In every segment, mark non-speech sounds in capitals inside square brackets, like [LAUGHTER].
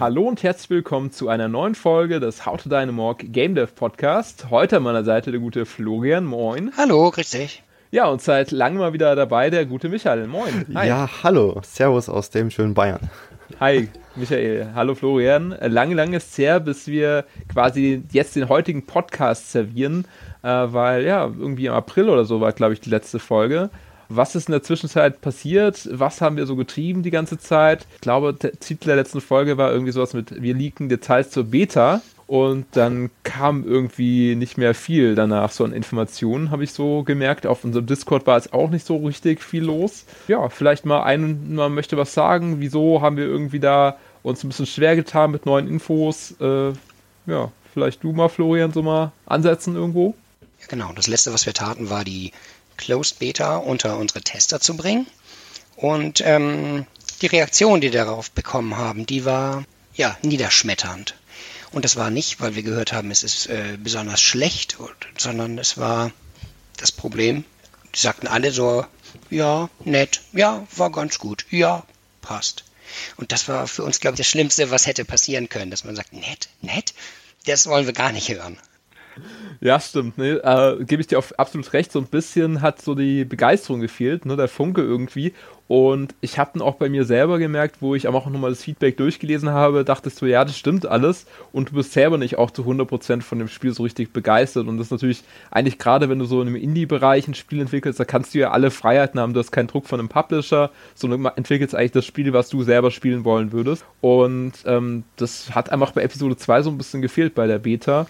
Hallo und herzlich willkommen zu einer neuen Folge des How to Dynamorg Game Dev Podcast. Heute an meiner Seite der gute Florian. Moin. Hallo, grüß dich. Ja, und seit langem mal wieder dabei der gute Michael. Moin. Hi. Ja, hallo. Servus aus dem schönen Bayern. Hi, Michael. Hallo, Florian. Lange, lange ist es her, bis wir quasi jetzt den heutigen Podcast servieren, äh, weil ja, irgendwie im April oder so war, glaube ich, die letzte Folge. Was ist in der Zwischenzeit passiert? Was haben wir so getrieben die ganze Zeit? Ich glaube, der Titel der letzten Folge war irgendwie sowas mit Wir leaken Details zur Beta. Und dann kam irgendwie nicht mehr viel danach, so an Informationen, habe ich so gemerkt. Auf unserem Discord war es auch nicht so richtig viel los. Ja, vielleicht mal ein, man möchte was sagen. Wieso haben wir irgendwie da uns ein bisschen schwer getan mit neuen Infos? Äh, ja, vielleicht du mal, Florian, so mal ansetzen irgendwo? Ja, genau. Das letzte, was wir taten, war die Closed Beta unter unsere Tester zu bringen. Und ähm, die Reaktion, die wir darauf bekommen haben, die war ja niederschmetternd. Und das war nicht, weil wir gehört haben, es ist äh, besonders schlecht, sondern es war das Problem. Die sagten alle so, ja, nett, ja, war ganz gut, ja, passt. Und das war für uns, glaube ich, das Schlimmste, was hätte passieren können, dass man sagt, nett, nett, das wollen wir gar nicht hören. Ja, stimmt. Ne? Äh, Gebe ich dir auf absolut recht. So ein bisschen hat so die Begeisterung gefehlt, ne? der Funke irgendwie. Und ich habe dann auch bei mir selber gemerkt, wo ich auch nochmal das Feedback durchgelesen habe, dachtest du, ja, das stimmt alles. Und du bist selber nicht auch zu 100% von dem Spiel so richtig begeistert. Und das ist natürlich eigentlich gerade, wenn du so in einem Indie-Bereich ein Spiel entwickelst, da kannst du ja alle Freiheiten haben. Du hast keinen Druck von einem Publisher, sondern entwickelst eigentlich das Spiel, was du selber spielen wollen würdest. Und ähm, das hat einfach bei Episode 2 so ein bisschen gefehlt bei der Beta.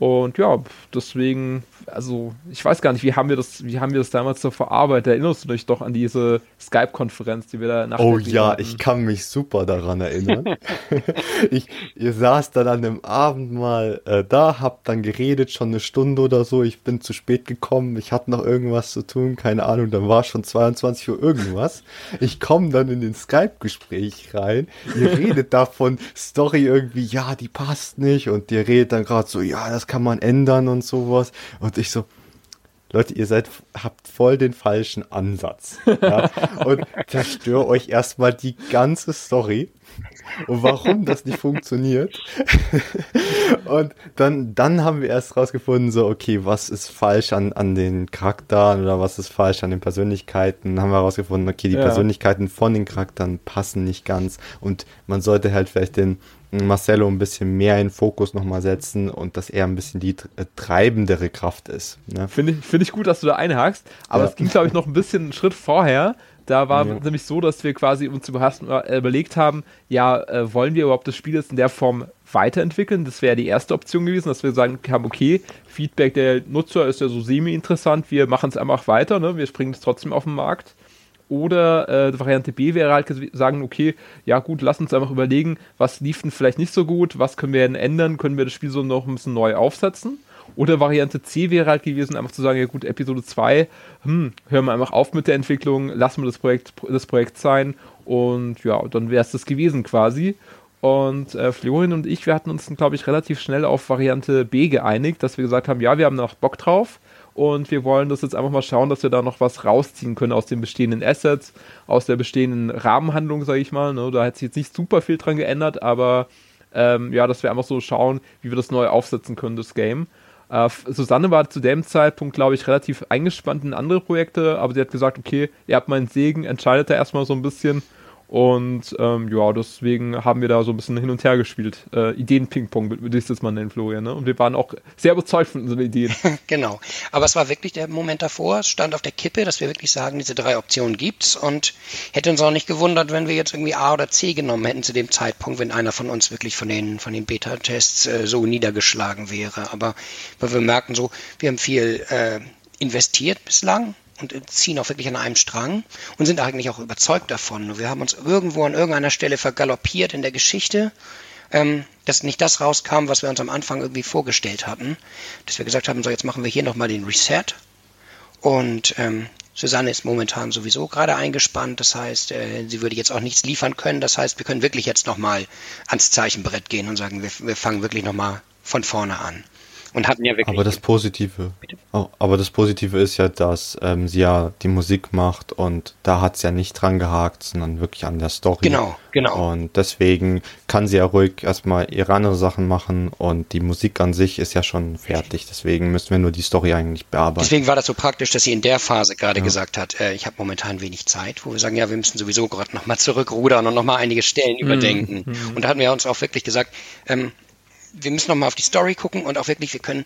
Und ja, deswegen, also ich weiß gar nicht, wie haben wir das, wie haben wir das damals so verarbeitet? Erinnerst du dich doch an diese Skype-Konferenz, die wir da nach Oh ja, hatten? ich kann mich super daran erinnern. [LAUGHS] ich, ihr saß dann an dem Abend mal äh, da, habt dann geredet, schon eine Stunde oder so. Ich bin zu spät gekommen, ich hatte noch irgendwas zu tun, keine Ahnung, dann war schon 22 Uhr irgendwas. Ich komme dann in den Skype-Gespräch rein, ihr [LAUGHS] redet davon Story irgendwie, ja, die passt nicht und ihr redet dann gerade so, ja, das kann man ändern und sowas. Und ich so, Leute, ihr seid, habt voll den falschen Ansatz. Ja? [LAUGHS] Und zerstör euch erstmal die ganze Story und warum das nicht funktioniert. [LAUGHS] und dann, dann haben wir erst rausgefunden, so, okay, was ist falsch an, an den Charakteren oder was ist falsch an den Persönlichkeiten. Dann haben wir herausgefunden, okay, die ja. Persönlichkeiten von den Charakteren passen nicht ganz und man sollte halt vielleicht den Marcello ein bisschen mehr in Fokus nochmal setzen und dass er ein bisschen die äh, treibendere Kraft ist. Ne? Finde ich, find ich gut, dass du da einhakst, aber ja. es ging, glaube ich, noch ein bisschen einen Schritt vorher. Da war ja. nämlich so, dass wir quasi uns äh, überlegt haben, ja, äh, wollen wir überhaupt das Spiel jetzt in der Form weiterentwickeln? Das wäre die erste Option gewesen, dass wir sagen haben, okay, Feedback der Nutzer ist ja so semi-interessant, wir machen es einfach weiter, ne? wir springen es trotzdem auf den Markt. Oder äh, Variante B wäre halt sagen, okay, ja gut, lass uns einfach überlegen, was lief denn vielleicht nicht so gut, was können wir denn ändern, können wir das Spiel so noch ein bisschen neu aufsetzen. Oder Variante C wäre halt gewesen, einfach zu sagen, ja gut, Episode 2, hm, hören wir einfach auf mit der Entwicklung, lassen wir das Projekt, das Projekt sein und ja, dann wäre es das gewesen quasi. Und äh, Florian und ich, wir hatten uns, glaube ich, relativ schnell auf Variante B geeinigt, dass wir gesagt haben, ja, wir haben noch Bock drauf und wir wollen das jetzt einfach mal schauen, dass wir da noch was rausziehen können aus den bestehenden Assets, aus der bestehenden Rahmenhandlung, sage ich mal. Ne? Da hat sich jetzt nicht super viel dran geändert, aber ähm, ja, dass wir einfach so schauen, wie wir das neu aufsetzen können, das Game. Äh, Susanne war zu dem Zeitpunkt, glaube ich, relativ eingespannt in andere Projekte, aber sie hat gesagt, okay, ihr habt meinen Segen, entscheidet da erstmal so ein bisschen und ähm, ja, deswegen haben wir da so ein bisschen hin und her gespielt. Äh, Ideen-Ping-Pong, würde ich das mal nennen, Florian. Ne? Und wir waren auch sehr überzeugt von unseren Ideen. [LAUGHS] genau. Aber es war wirklich der Moment davor, es stand auf der Kippe, dass wir wirklich sagen, diese drei Optionen gibt's und hätte uns auch nicht gewundert, wenn wir jetzt irgendwie A oder C genommen hätten zu dem Zeitpunkt, wenn einer von uns wirklich von den, von den Beta-Tests äh, so niedergeschlagen wäre. Aber weil wir merken so, wir haben viel äh, investiert bislang und ziehen auch wirklich an einem Strang und sind eigentlich auch überzeugt davon. Wir haben uns irgendwo an irgendeiner Stelle vergaloppiert in der Geschichte, ähm, dass nicht das rauskam, was wir uns am Anfang irgendwie vorgestellt hatten. Dass wir gesagt haben, so jetzt machen wir hier nochmal den Reset. Und ähm, Susanne ist momentan sowieso gerade eingespannt. Das heißt, äh, sie würde jetzt auch nichts liefern können. Das heißt, wir können wirklich jetzt nochmal ans Zeichenbrett gehen und sagen, wir, wir fangen wirklich nochmal von vorne an. Und hatten ja wirklich. Aber das Positive, oh, aber das Positive ist ja, dass ähm, sie ja die Musik macht und da hat es ja nicht dran gehakt, sondern wirklich an der Story. Genau, genau. Und deswegen kann sie ja ruhig erstmal ihre anderen Sachen machen und die Musik an sich ist ja schon fertig. Deswegen müssen wir nur die Story eigentlich bearbeiten. Deswegen war das so praktisch, dass sie in der Phase gerade ja. gesagt hat, äh, ich habe momentan wenig Zeit, wo wir sagen, ja, wir müssen sowieso gerade nochmal zurückrudern und nochmal einige Stellen mhm. überdenken. Mhm. Und da hatten wir uns auch wirklich gesagt, ähm, wir müssen nochmal auf die Story gucken und auch wirklich, wir können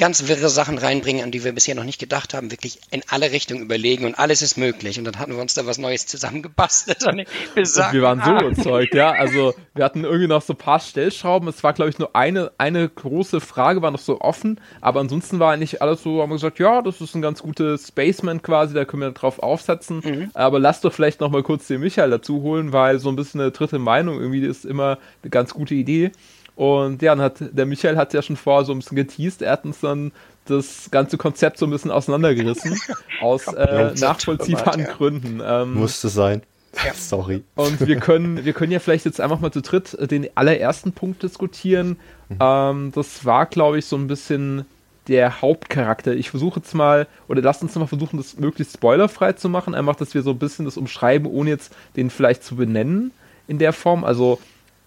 ganz wirre Sachen reinbringen, an die wir bisher noch nicht gedacht haben, wirklich in alle Richtungen überlegen und alles ist möglich. Und dann hatten wir uns da was Neues zusammengebastelt. [LAUGHS] Und wir, sagen, wir waren so ah. überzeugt, ja. Also wir hatten irgendwie noch so ein paar Stellschrauben. Es war, glaube ich, nur eine, eine große Frage, war noch so offen. Aber ansonsten war eigentlich alles so, haben wir gesagt, ja, das ist ein ganz gutes Spaceman quasi, da können wir drauf aufsetzen. Mhm. Aber lass doch vielleicht noch mal kurz den Michael dazu holen, weil so ein bisschen eine dritte Meinung irgendwie ist immer eine ganz gute Idee. Und ja, dann hat der Michael hat ja schon vorher so ein bisschen geteased. Er hat uns dann das ganze Konzept so ein bisschen auseinandergerissen. [LAUGHS] aus äh, nachvollziehbaren ja. Gründen. Ähm, Musste sein. Ja. Sorry. Und wir können, wir können ja vielleicht jetzt einfach mal zu dritt den allerersten Punkt diskutieren. Mhm. Ähm, das war, glaube ich, so ein bisschen der Hauptcharakter. Ich versuche jetzt mal, oder lasst uns mal versuchen, das möglichst spoilerfrei zu machen. Einfach, dass wir so ein bisschen das umschreiben, ohne jetzt den vielleicht zu benennen in der Form. Also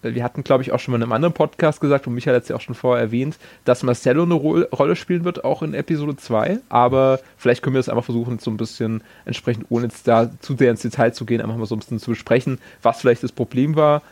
wir hatten, glaube ich, auch schon mal in einem anderen Podcast gesagt, und Michael hat es ja auch schon vorher erwähnt, dass Marcello eine Ro Rolle spielen wird, auch in Episode 2. Aber vielleicht können wir das einfach versuchen, so ein bisschen entsprechend, ohne jetzt da zu sehr ins Detail zu gehen, einfach mal so ein bisschen zu besprechen, was vielleicht das Problem war,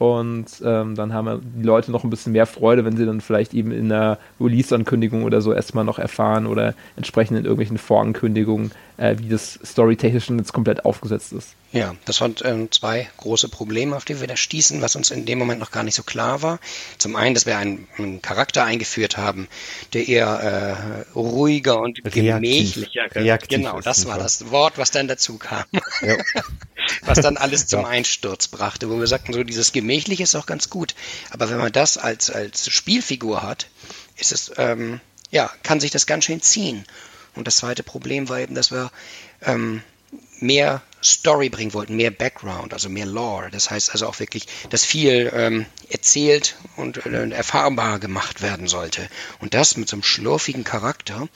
und ähm, dann haben die Leute noch ein bisschen mehr Freude, wenn sie dann vielleicht eben in der Release-Ankündigung oder so erstmal noch erfahren oder entsprechend in irgendwelchen Vorankündigungen, äh, wie das storytechnisch jetzt komplett aufgesetzt ist. Ja, das waren ähm, zwei große Probleme, auf die wir da stießen, was uns in dem Moment noch gar nicht so klar war. Zum einen, dass wir einen, einen Charakter eingeführt haben, der eher äh, ruhiger und Reaktiv. gemächlicher. Reaktiv genau, das war das Wort, was dann dazu kam. Ja. [LAUGHS] was dann alles zum ja. Einsturz brachte, wo wir sagten, so dieses Gemächliche ist auch ganz gut. Aber wenn man das als, als Spielfigur hat, ist es, ähm, ja, kann sich das ganz schön ziehen. Und das zweite Problem war eben, dass wir ähm, mehr Story bringen wollten, mehr Background, also mehr Lore. Das heißt also auch wirklich, dass viel ähm, erzählt und äh, erfahrbar gemacht werden sollte. Und das mit so einem schlurfigen Charakter,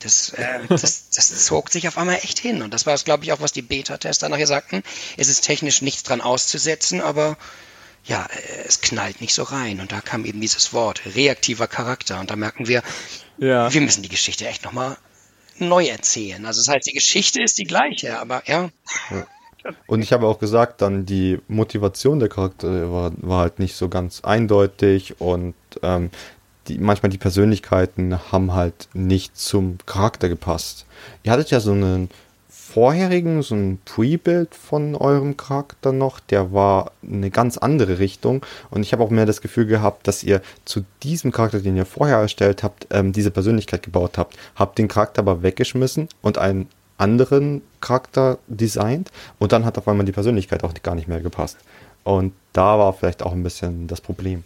das, äh, das, das zog sich auf einmal echt hin. Und das war es, glaube ich, auch, was die Beta-Tester nachher sagten. Es ist technisch nichts dran auszusetzen, aber ja, äh, es knallt nicht so rein. Und da kam eben dieses Wort, reaktiver Charakter. Und da merken wir, ja. wir müssen die Geschichte echt nochmal neu erzählen. Also das heißt, die Geschichte ist die gleiche, aber ja. ja. Und ich habe auch gesagt, dann die Motivation der Charaktere war, war halt nicht so ganz eindeutig und ähm, die, manchmal die Persönlichkeiten haben halt nicht zum Charakter gepasst. Ihr hattet ja so einen vorherigen, so ein Pre-Build von eurem Charakter noch, der war eine ganz andere Richtung. Und ich habe auch mehr das Gefühl gehabt, dass ihr zu diesem Charakter, den ihr vorher erstellt habt, ähm, diese Persönlichkeit gebaut habt. Habt den Charakter aber weggeschmissen und einen anderen Charakter designt. Und dann hat auf einmal die Persönlichkeit auch gar nicht mehr gepasst. Und da war vielleicht auch ein bisschen das Problem.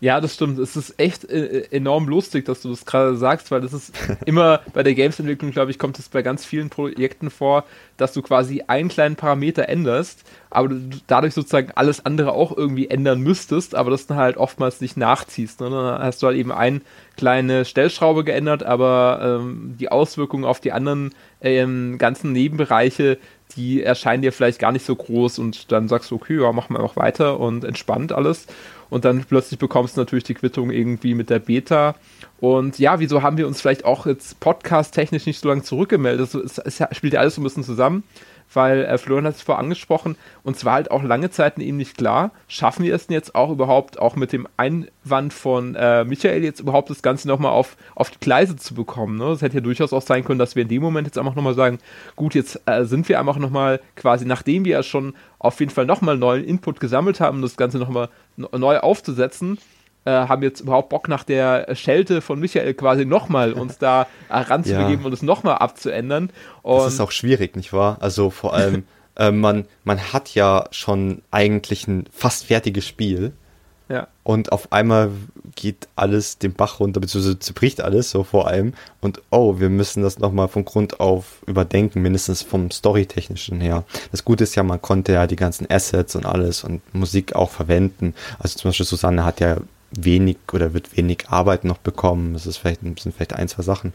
Ja, das stimmt. Es ist echt äh, enorm lustig, dass du das gerade sagst, weil das ist [LAUGHS] immer bei der Games-Entwicklung, glaube ich, kommt es bei ganz vielen Projekten vor, dass du quasi einen kleinen Parameter änderst, aber du dadurch sozusagen alles andere auch irgendwie ändern müsstest, aber das dann halt oftmals nicht nachziehst. Ne? Dann hast du halt eben eine kleine Stellschraube geändert, aber ähm, die Auswirkungen auf die anderen ähm, ganzen Nebenbereiche, die erscheinen dir vielleicht gar nicht so groß und dann sagst du, okay, ja, machen wir einfach weiter und entspannt alles und dann plötzlich bekommst du natürlich die Quittung irgendwie mit der Beta. Und ja, wieso haben wir uns vielleicht auch jetzt podcast-technisch nicht so lange zurückgemeldet? Es, es spielt ja alles so ein bisschen zusammen weil äh, Florian hat es vorher angesprochen, und zwar halt auch lange Zeit eben nicht klar, schaffen wir es denn jetzt auch überhaupt, auch mit dem Einwand von äh, Michael jetzt überhaupt das Ganze nochmal auf, auf die Gleise zu bekommen. Ne? Hätte ja durchaus auch sein können, dass wir in dem Moment jetzt einfach nochmal sagen, gut, jetzt äh, sind wir einfach nochmal quasi, nachdem wir ja schon auf jeden Fall nochmal neuen Input gesammelt haben, das Ganze nochmal neu aufzusetzen, äh, haben jetzt überhaupt Bock nach der Schelte von Michael quasi nochmal uns da ranzubegeben ja. und es nochmal abzuändern. Und das ist auch schwierig, nicht wahr? Also vor allem, [LAUGHS] äh, man, man hat ja schon eigentlich ein fast fertiges Spiel. Ja. Und auf einmal geht alles den Bach runter, beziehungsweise zerbricht alles so vor allem. Und oh, wir müssen das nochmal von Grund auf überdenken, mindestens vom Storytechnischen her. Das Gute ist ja, man konnte ja die ganzen Assets und alles und Musik auch verwenden. Also zum Beispiel Susanne hat ja wenig oder wird wenig Arbeit noch bekommen. Das ist vielleicht, sind vielleicht ein, zwei Sachen.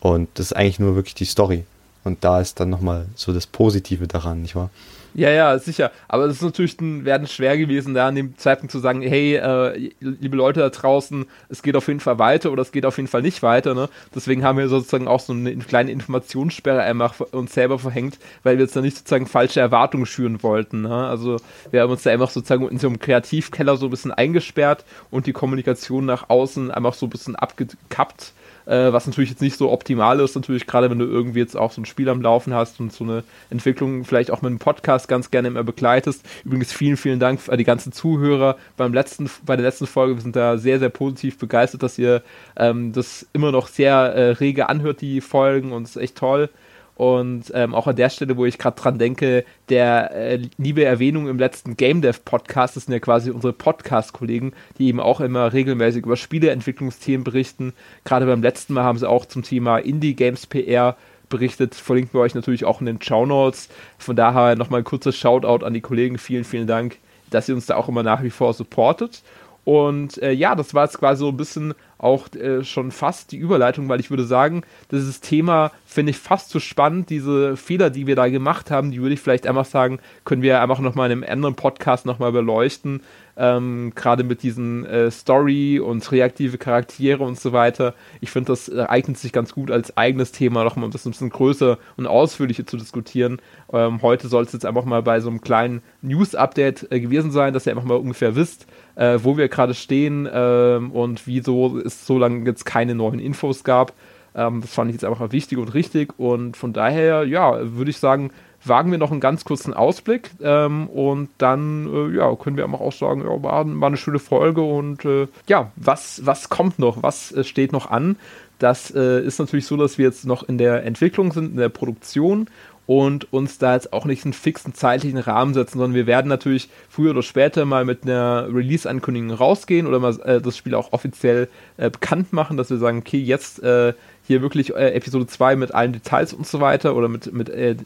Und das ist eigentlich nur wirklich die Story. Und da ist dann nochmal so das Positive daran, nicht wahr? Ja, ja, sicher. Aber es ist natürlich ein, werden schwer gewesen, da an dem Zeitpunkt zu sagen, hey, äh, liebe Leute da draußen, es geht auf jeden Fall weiter oder es geht auf jeden Fall nicht weiter. Ne? Deswegen haben wir sozusagen auch so eine kleine Informationssperre einfach uns selber verhängt, weil wir jetzt da nicht sozusagen falsche Erwartungen schüren wollten. Ne? Also wir haben uns da einfach sozusagen in so einem Kreativkeller so ein bisschen eingesperrt und die Kommunikation nach außen einfach so ein bisschen abgekappt äh, was natürlich jetzt nicht so optimal ist, natürlich gerade wenn du irgendwie jetzt auch so ein Spiel am Laufen hast und so eine Entwicklung vielleicht auch mit einem Podcast ganz gerne immer begleitest. Übrigens vielen, vielen Dank an die ganzen Zuhörer beim letzten, bei der letzten Folge. Wir sind da sehr, sehr positiv begeistert, dass ihr ähm, das immer noch sehr äh, rege anhört, die Folgen und es ist echt toll. Und ähm, auch an der Stelle, wo ich gerade dran denke, der äh, liebe Erwähnung im letzten Game Dev Podcast, das sind ja quasi unsere Podcast-Kollegen, die eben auch immer regelmäßig über Spieleentwicklungsthemen berichten. Gerade beim letzten Mal haben sie auch zum Thema Indie Games PR berichtet. Verlinken wir euch natürlich auch in den Show Notes. Von daher nochmal ein kurzes Shoutout an die Kollegen. Vielen, vielen Dank, dass ihr uns da auch immer nach wie vor supportet. Und äh, ja, das war jetzt quasi so ein bisschen auch äh, schon fast die Überleitung, weil ich würde sagen, dieses Thema finde ich fast zu spannend. Diese Fehler, die wir da gemacht haben, die würde ich vielleicht einfach sagen, können wir einfach nochmal in einem anderen Podcast nochmal beleuchten. Ähm, Gerade mit diesen äh, Story und reaktive Charaktere und so weiter. Ich finde, das eignet sich ganz gut als eigenes Thema nochmal, um das ein bisschen größer und ausführlicher zu diskutieren. Ähm, heute soll es jetzt einfach mal bei so einem kleinen News-Update äh, gewesen sein, dass ihr einfach mal ungefähr wisst, äh, wo wir gerade stehen ähm, und wieso es so lange jetzt keine neuen Infos gab. Ähm, das fand ich jetzt einfach wichtig und richtig und von daher, ja, würde ich sagen, wagen wir noch einen ganz kurzen Ausblick ähm, und dann äh, ja, können wir auch sagen, ja, war, war eine schöne Folge und äh, ja, was, was kommt noch, was äh, steht noch an? Das äh, ist natürlich so, dass wir jetzt noch in der Entwicklung sind, in der Produktion und uns da jetzt auch nicht einen fixen zeitlichen Rahmen setzen, sondern wir werden natürlich früher oder später mal mit einer Release-Ankündigung rausgehen oder mal äh, das Spiel auch offiziell äh, bekannt machen, dass wir sagen, okay, jetzt äh, hier wirklich äh, Episode 2 mit allen Details und so weiter oder mit, mit äh,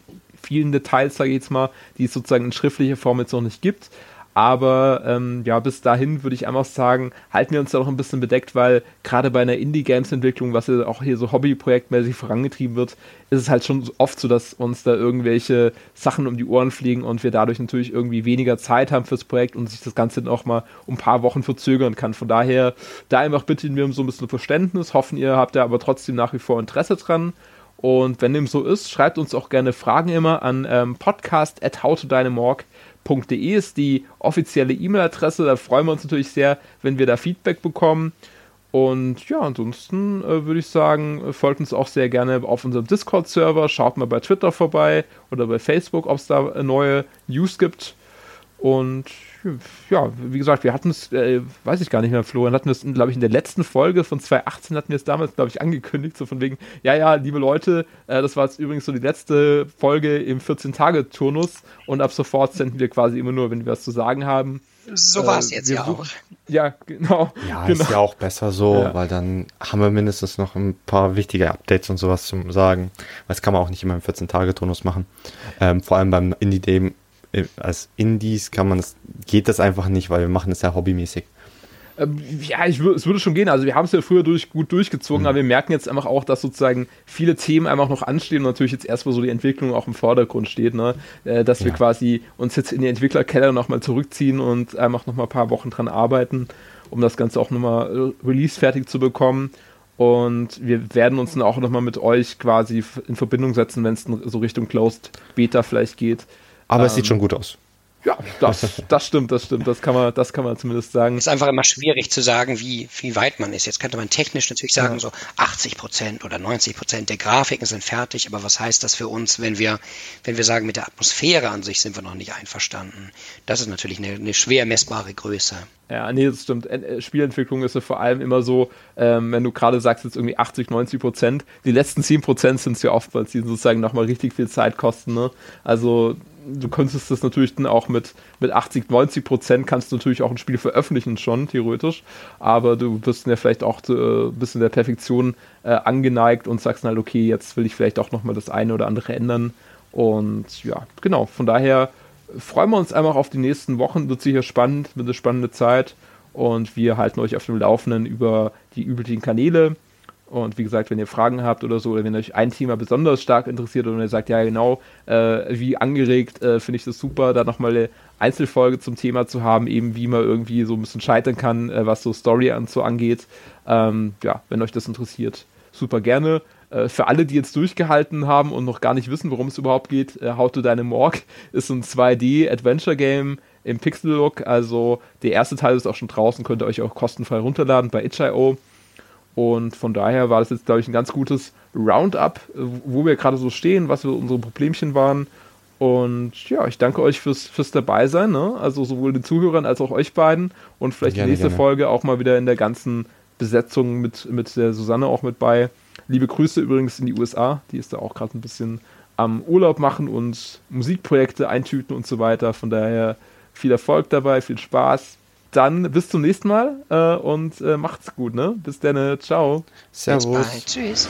vielen Details, sage ich jetzt mal, die es sozusagen in schriftlicher Form jetzt noch nicht gibt. Aber ähm, ja, bis dahin würde ich einfach sagen, halten wir uns da noch ein bisschen bedeckt, weil gerade bei einer Indie-Games-Entwicklung, was ja auch hier so hobbyprojektmäßig vorangetrieben wird, ist es halt schon oft so, dass uns da irgendwelche Sachen um die Ohren fliegen und wir dadurch natürlich irgendwie weniger Zeit haben fürs Projekt und sich das Ganze auch mal um ein paar Wochen verzögern kann. Von daher, da einfach bitten wir um so ein bisschen Verständnis, hoffen ihr habt da aber trotzdem nach wie vor Interesse dran. Und wenn dem so ist, schreibt uns auch gerne Fragen immer an ähm, podcast ist die offizielle E-Mail-Adresse. Da freuen wir uns natürlich sehr, wenn wir da Feedback bekommen. Und ja, ansonsten äh, würde ich sagen, folgt uns auch sehr gerne auf unserem Discord-Server. Schaut mal bei Twitter vorbei oder bei Facebook, ob es da äh, neue News gibt. Und ja, wie gesagt, wir hatten es, äh, weiß ich gar nicht mehr, Florian, hatten wir es, glaube ich, in der letzten Folge von 2018 hatten wir es damals, glaube ich, angekündigt, so von wegen, ja, ja, liebe Leute, äh, das war jetzt übrigens so die letzte Folge im 14-Tage-Turnus und ab sofort senden wir quasi immer nur, wenn wir was zu sagen haben. So war es äh, jetzt ja auch. Ja, genau. Ja, genau. ist ja auch besser so, ja. weil dann haben wir mindestens noch ein paar wichtige Updates und sowas zu sagen. Weil das kann man auch nicht immer im 14-Tage-Turnus machen. Ähm, vor allem beim Indie-Game als Indies kann man das, geht das einfach nicht, weil wir machen das ja hobbymäßig. Ähm, ja, ich es würde schon gehen. Also wir haben es ja früher durch, gut durchgezogen, mhm. aber wir merken jetzt einfach auch, dass sozusagen viele Themen einfach noch anstehen und natürlich jetzt erstmal so die Entwicklung auch im Vordergrund steht, ne? Äh, dass wir quasi uns jetzt in die Entwicklerkeller nochmal zurückziehen und einfach nochmal ein paar Wochen dran arbeiten, um das Ganze auch nochmal äh, release fertig zu bekommen. Und wir werden uns dann auch nochmal mit euch quasi in Verbindung setzen, wenn es so Richtung Closed Beta vielleicht geht aber ähm, es sieht ähm, schon gut aus. Ja, das, [LAUGHS] das stimmt, das stimmt. Das kann man, das kann man zumindest sagen. Es ist einfach immer schwierig zu sagen, wie, wie weit man ist. Jetzt könnte man technisch natürlich sagen, ja. so 80 Prozent oder 90 Prozent der Grafiken sind fertig. Aber was heißt das für uns, wenn wir, wenn wir sagen, mit der Atmosphäre an sich sind wir noch nicht einverstanden? Das ist natürlich eine, eine schwer messbare Größe. Ja, nee, das stimmt. Äh, Spielentwicklung ist ja vor allem immer so, ähm, wenn du gerade sagst, jetzt irgendwie 80, 90 Prozent, die letzten 10 Prozent sind es ja oftmals, die sozusagen nochmal richtig viel Zeit kosten. Ne? Also du könntest das natürlich dann auch mit, mit 80, 90 Prozent kannst du natürlich auch ein Spiel veröffentlichen schon, theoretisch. Aber du bist ja vielleicht auch äh, bis in der Perfektion äh, angeneigt und sagst halt, okay, jetzt will ich vielleicht auch nochmal das eine oder andere ändern. Und ja, genau, von daher freuen wir uns einfach auf die nächsten Wochen. Wird sicher spannend, wird eine spannende Zeit. Und wir halten euch auf dem Laufenden über die üblichen Kanäle. Und wie gesagt, wenn ihr Fragen habt oder so, oder wenn euch ein Thema besonders stark interessiert oder ihr sagt, ja genau, äh, wie angeregt, äh, finde ich das super, da nochmal eine Einzelfolge zum Thema zu haben, eben wie man irgendwie so ein bisschen scheitern kann, äh, was so Story an so angeht. Ähm, ja, wenn euch das interessiert, super gerne. Äh, für alle, die jetzt durchgehalten haben und noch gar nicht wissen, worum es überhaupt geht, äh, How to Deine Morg [LAUGHS] ist ein 2D-Adventure-Game im Pixel-Look. Also der erste Teil ist auch schon draußen, könnt ihr euch auch kostenfrei runterladen bei itch.io. Und von daher war das jetzt, glaube ich, ein ganz gutes Roundup, wo wir gerade so stehen, was unsere Problemchen waren. Und ja, ich danke euch fürs, fürs Dabeisein, ne? also sowohl den Zuhörern als auch euch beiden. Und vielleicht gerne, die nächste gerne. Folge auch mal wieder in der ganzen Besetzung mit, mit der Susanne auch mit bei. Liebe Grüße übrigens in die USA, die ist da auch gerade ein bisschen am Urlaub machen und Musikprojekte eintüten und so weiter. Von daher viel Erfolg dabei, viel Spaß dann bis zum nächsten Mal äh, und äh, macht's gut, ne? Bis dann, ciao. Servus. Tschüss.